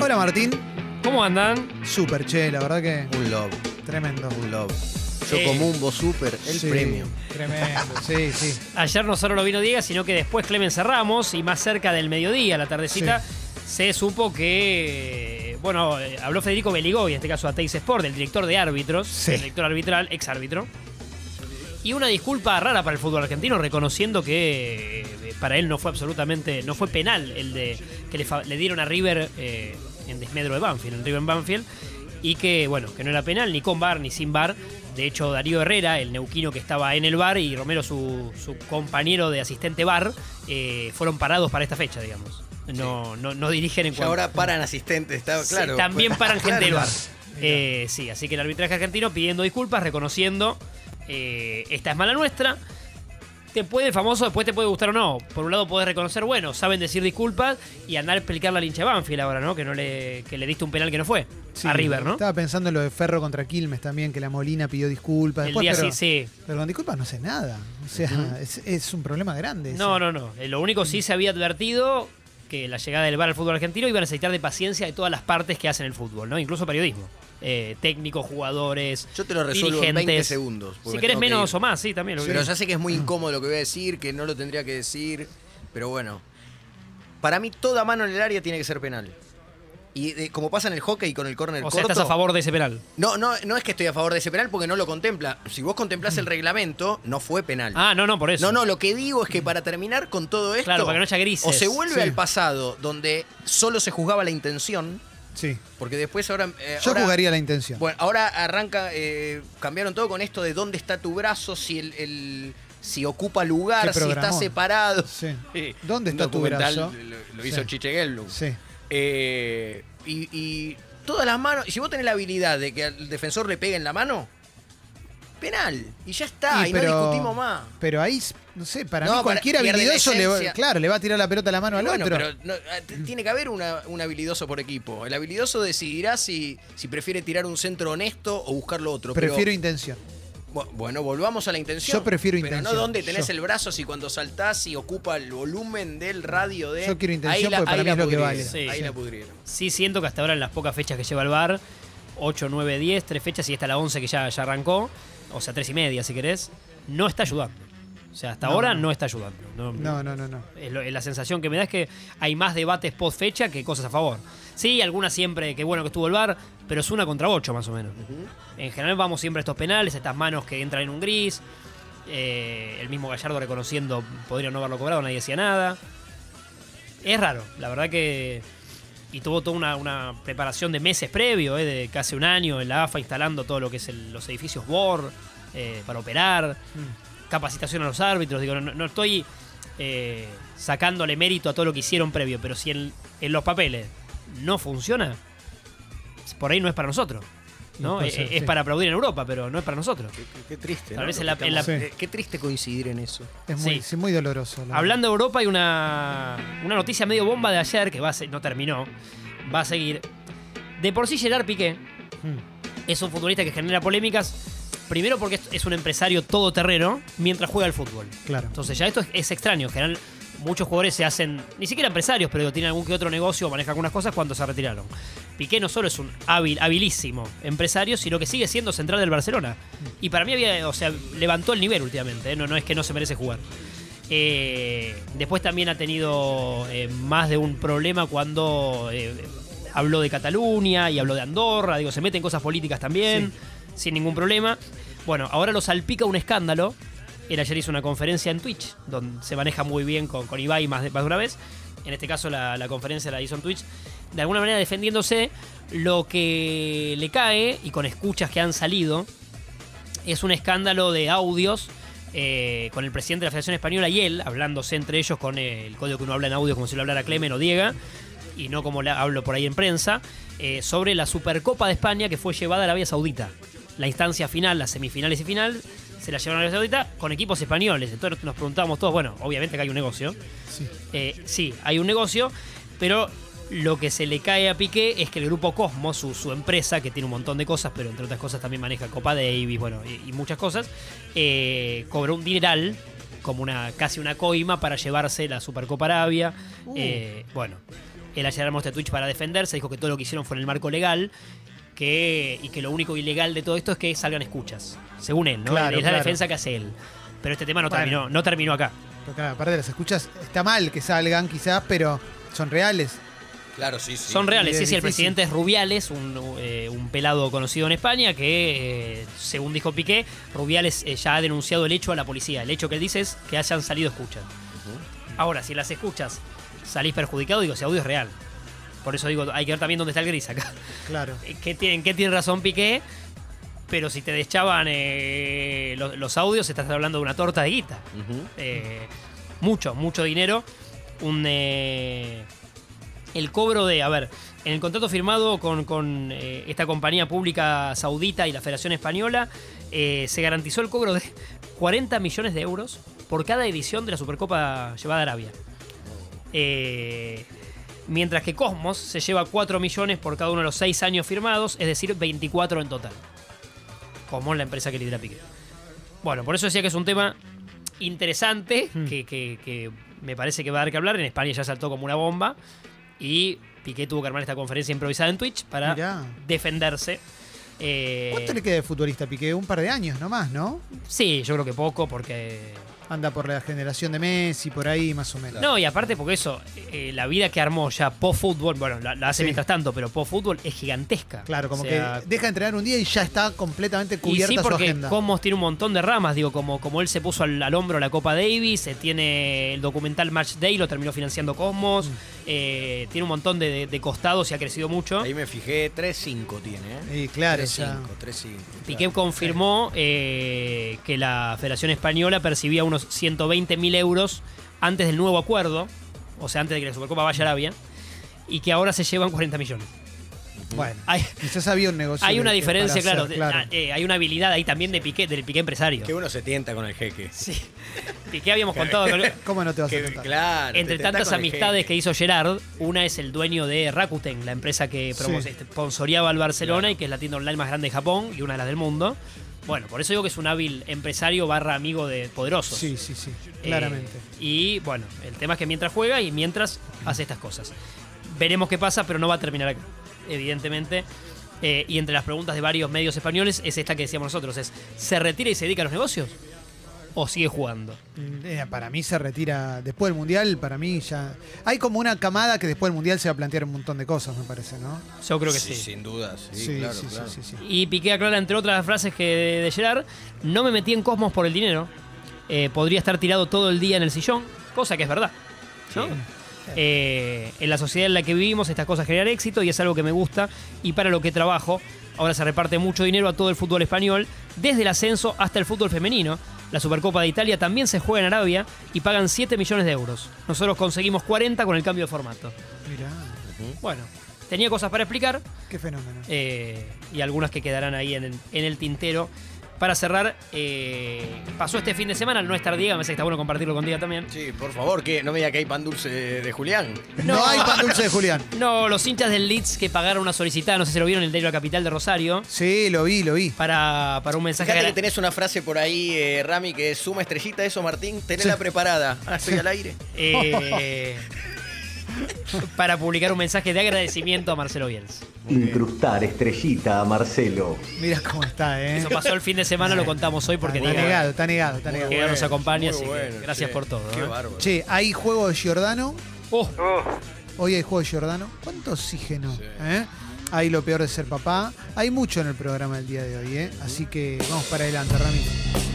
Hola Martín, ¿Cómo andan? super che, la verdad que Un love, tremendo. un love. Yo Eh, como un super, el Sí, premio. Tremendo, sí, sí. Ayer no solo lo vino Diego, sino que después Clemen Ramos y más cerca del mediodía, la tardecita, se supo que. Bueno, eh, habló Federico Beligoy, en este caso a Teis Sport, el director de árbitros, Sí. el director arbitral, ex árbitro. Y una disculpa rara para el fútbol argentino, reconociendo que eh, para él no fue absolutamente. no fue penal el de que le, le dieron a River eh, en desmedro de Banfield, en River Banfield. Y que, bueno, que no era penal ni con bar ni sin bar. De hecho, Darío Herrera, el neuquino que estaba en el bar, y Romero, su, su compañero de asistente bar, eh, fueron parados para esta fecha, digamos. No, no, no dirigen en Y cuanto- ahora paran asistentes, está Sí, claro. también paran gente del bar. Eh, sí, así que el arbitraje argentino pidiendo disculpas, reconociendo eh, esta es mala nuestra. Te puede famoso, después te puede gustar o no. Por un lado podés reconocer, bueno, saben decir disculpas y andar a explicar la lincha Banfield ahora, ¿no? Que no le, que le diste un penal que no fue. Sí, a River, ¿no? Estaba pensando en lo de Ferro contra Quilmes también, que la Molina pidió disculpas. El Después, día pero, sí, sí. pero con disculpas no sé nada. O sea, es, es un problema grande. No, ese. no, no. Eh, Lo único sí se había advertido que la llegada del VAR al fútbol argentino iba a necesitar de paciencia de todas las partes que hacen el fútbol, ¿no? Incluso periodismo. Eh, técnicos, jugadores. Yo te lo resuelvo en 20 dirigentes. segundos. Si me querés tengo que menos ir. o más, sí, también. lo Pero ya sé que es muy incómodo lo que voy a decir, que no lo tendría que decir. Pero bueno. Para mí, toda mano en el área tiene que ser penal. Y eh, como pasa en el hockey con el córner O sea, corto. estás a favor de ese penal. No, no, no es que estoy a favor de ese penal porque no lo contempla. Si vos contemplás el reglamento, no fue penal. Ah, no, no, por eso. No, no, lo que digo es que para terminar con todo esto. Claro, para que no haya grises. O se vuelve Sí. al pasado, donde solo se juzgaba la intención, Sí. porque después ahora. eh, Yo ahora- jugaría la intención. Bueno, ahora arranca. eh, cambiaron todo con esto de dónde está tu brazo, si el. el- si ocupa lugar, si está separado. Sí. ¿Dónde está tu brazo? Lo, lo hizo Sí. Chiche Gelblum. Sí. Eh, y, y todas las manos. Y si vos tenés la habilidad de que al defensor le pegue en la mano, penal. Y ya está, y, no discutimos más. Pero ahí, no sé, para No, mí cualquier habilidoso le claro, le va a tirar la pelota a la mano al Bueno, otro. pero no, t- tiene que haber una- un habilidoso por equipo. El habilidoso decidirá si, si prefiere tirar un centro honesto o buscar lo otro. pero- Prefiero intención. Bu- Bueno, volvamos a la intención. Yo prefiero Pero intención, no dónde tenés yo. el brazo si cuando saltás y ocupa el volumen del radio de. Yo quiero intención Ahí la- porque para mí es lo que pudrieron, vale. Sí, ahí sí. la pudrieron. Sí siento que hasta ahora en las pocas fechas que lleva el VAR, 8, 9, 10, tres fechas y esta la 11 que ya, ya arrancó, o sea, tres y media si querés, no está ayudando. O sea, hasta No, ahora no. no está ayudando. No, No, no, no. Es lo- es la sensación que me da es que hay más debates post fecha que cosas a favor. Sí, algunas siempre, que bueno que estuvo el VAR, pero es una contra ocho más o menos. En general vamos siempre a estos penales, estas manos que entran en un gris. eh, el mismo Gallardo reconociendo podría no haberlo cobrado, nadie decía nada. Es raro, la verdad que. Y tuvo toda una, una preparación de meses previo, eh, de casi un año en la AFA instalando todo lo que es el- los edificios BOR eh, para operar capacitación a los árbitros. Digo, no, no estoy eh, sacándole mérito a todo lo que hicieron previo, pero si en, en los papeles no funciona, por ahí no es para nosotros. ¿no? puede Eh, ser, es sí. para aplaudir en Europa, pero no es para nosotros. Qué, qué- qué triste. Tal ¿no? vez Lo en la- que en la- estamos- Qué triste coincidir en eso. Es muy, Sí. sí, muy doloroso. la Hablando de Europa, hay una, una noticia medio bomba de ayer que va a se- no terminó, va a seguir. De por sí Gerard Piqué. Mm. es un futbolista que genera polémicas. Primero porque es- un empresario todoterreno mientras juega al fútbol. Claro. Entonces ya esto es, es extraño. En general, muchos jugadores se hacen, ni siquiera empresarios, pero tienen algún que otro negocio o manejan algunas cosas cuando se retiraron. Piqué no solo es un hábil, habilísimo empresario, sino que sigue siendo central del Barcelona. Y para mí había, o sea, levantó el nivel últimamente, ¿eh? no, no es que no se merece jugar. Eh, después también ha tenido eh, más de un problema cuando habló de Cataluña y habló de Andorra, digo, se mete en cosas políticas también, sin ningún problema. Bueno, ahora lo salpica un escándalo. Él ayer hizo una conferencia en Twitch, donde se maneja muy bien con, con Ibai más de, más de una vez. En este caso la, la conferencia la hizo en Twitch. De alguna manera defendiéndose lo que le cae y con escuchas que han salido. Es un escándalo de audios eh, con el presidente de la Federación Española y él, hablándose entre ellos con el código que uno habla en audio como si lo hablara Clemen o Diego, y no como le hablo por ahí en prensa, eh, sobre la Supercopa de España que fue llevada a Arabia Saudita. La instancia final, las semifinales y final, se la llevaron a Arabia Saudita con equipos españoles. Entonces nos preguntábamos todos, bueno, obviamente que hay un negocio. Sí. Eh, sí, hay un negocio, pero lo que se le cae a Piqué es que el grupo Cosmos, su, su empresa, que tiene un montón de cosas, pero entre otras cosas también maneja Copa Davis, bueno, y, y muchas cosas, eh, cobró un dineral, como una casi una coima, para llevarse la Supercopa Arabia. Uh. Eh, bueno, Él ayer armó este Twitch para defenderse, dijo que todo lo que hicieron fue en el marco legal que, y que lo único ilegal de todo esto es que salgan escuchas, según él, ¿no? Claro, es la claro. defensa que hace él. Pero este tema no, Bueno. terminó, no terminó acá. Porque, claro, aparte de las escuchas, está mal que salgan quizás, pero son reales. Claro, sí, sí. Son reales, sí, es sí. El presidente es Rubiales, un, eh, un pelado conocido en España que, eh, según dijo Piqué, Rubiales eh, ya ha denunciado el hecho a la policía. El hecho que él dice es que hayan salido escuchas. Ahora, si las escuchas salís perjudicado, digo, ese audio es real. Por eso digo, hay que ver también dónde está el gris acá. Claro. ¿Qué tiene, qué tiene razón Piqué? Pero si te deschaban eh, los, los audios, estás hablando de una torta de guita. Eh, mucho, mucho dinero. Un, eh, el cobro de, a ver, en el contrato firmado con, con, eh, esta compañía pública saudita y la Federación Española, eh, se garantizó el cobro de 40 millones de euros por cada edición de la Supercopa llevada a Arabia. Eh, mientras que Cosmos se lleva 4 millones por cada uno de los 6 años firmados, es decir, 24 en total. Cosmos, la empresa que lidera Piqué. Bueno, por eso decía que es un tema interesante, Hmm. que, que- que me parece que va a dar que hablar. En España ya saltó como una bomba. Y Piqué tuvo que armar esta conferencia improvisada en Twitch para Mirá. defenderse. Eh, ¿Cuánto le queda de futbolista Piqué? Un par de años nomás, ¿no? Sí, yo creo que poco, porque Anda por la generación de Messi, por ahí más o menos. No, y aparte porque eso, eh, la vida que armó ya post-fútbol, bueno, la, la hace Sí. mientras tanto, pero post-fútbol es gigantesca. Claro, como O sea, que deja de entrenar un día y ya está completamente Y cubierta sí, su porque agenda. Cosmos tiene un montón de ramas, digo, como, como él se puso al, al hombro la Copa Davis, eh, tiene el documental Match Day, lo terminó financiando Cosmos, Mm. Eh, tiene un montón de, de- de costados y ha crecido mucho. Ahí me fijé, 3-5 tiene, ¿eh? Y claro, 3-5, ya. 3-5. Piqué claro. confirmó eh, que la Federación Española percibía unos 120 mil euros antes del nuevo acuerdo, o sea, antes de que la Supercopa vaya a Arabia, y que ahora se llevan 40 millones. Bueno, Hay, quizás había un negocio. hay una diferencia, claro, hacer, ah, eh, hay una habilidad ahí también de Piqué, del Piqué empresario. Que uno se tienta con el jeque. Sí. Piqué habíamos contado ¿Cómo no te vas a Que, contar? claro. entre te tantas amistades que hizo Gerard, una es el dueño de Rakuten, la empresa que Sí. este, sponsoreaba al Barcelona Claro. y que es la tienda online más grande de Japón y una de las del mundo. Bueno, por eso digo que es un hábil empresario barra amigo de poderosos. Sí, sí, sí, Eh, claramente. y bueno, el tema es que mientras juega y mientras hace estas cosas. Veremos qué pasa, pero no va a terminar acá, evidentemente. Eh, y entre las preguntas de varios medios españoles es esta que decíamos nosotros, es ¿se retira y se dedica a los negocios? ¿O sigue jugando? Mm, eh, para mí se retira después del Mundial, para mí ya... Hay como una camada que después del Mundial se va a plantear un montón de cosas, me parece, ¿no? Yo creo que Sí, sí. sin duda, sí, sí, claro, sí, claro. sí, sí, sí. Y Piqué aclara, entre otras frases que de, de Gerard, no me metí en Cosmos por el dinero. Eh, podría estar tirado todo el día en el sillón, cosa que es verdad. ¿no? Eh, en la sociedad en la que vivimos estas cosas generan éxito y es algo que me gusta y para lo que trabajo. Ahora se reparte mucho dinero a todo el fútbol español, desde el ascenso hasta el fútbol femenino. La Supercopa de Italia también se juega en Arabia y pagan 7 millones de euros. Nosotros conseguimos 40 con el cambio de formato. Mirá, Bueno, tenía cosas para explicar qué fenómeno. eh, y algunas que quedarán ahí en el tintero. Para cerrar, eh, pasó este fin de semana, al no estar Diego, me parece que está bueno compartirlo con Diego también. Sí, por favor, que no me diga que hay pan dulce de, de Julián. No, hay pan dulce de Julián. No, los hinchas del Leeds que pagaron una solicitada, no sé si lo vieron en el diario La Capital de Rosario, Sí, lo vi, lo vi. para, para un mensaje. Fíjate que tenés una frase por ahí, eh, Rami, que es suma estrellita eso, Martín. Tenela Sí. preparada. Ah, estoy al aire. eh, para publicar un mensaje de agradecimiento a Marcelo Bielsa. Incrustar estrellita a Marcelo. Mira cómo está, ¿eh? Eso pasó el fin de semana, lo contamos hoy porque está negado, está negado, está negado. Nos bueno, acompaña, muy así que gracias che. por todo. Qué ¿eh? bárbaro. Che, hay juego de Giordano. Oh, Hoy hay juego de Giordano. ¿Cuánto oxígeno? Sí. ¿eh? Hay lo peor de ser papá. Hay mucho en el programa del día de hoy, ¿eh? Así que vamos para adelante, Rami.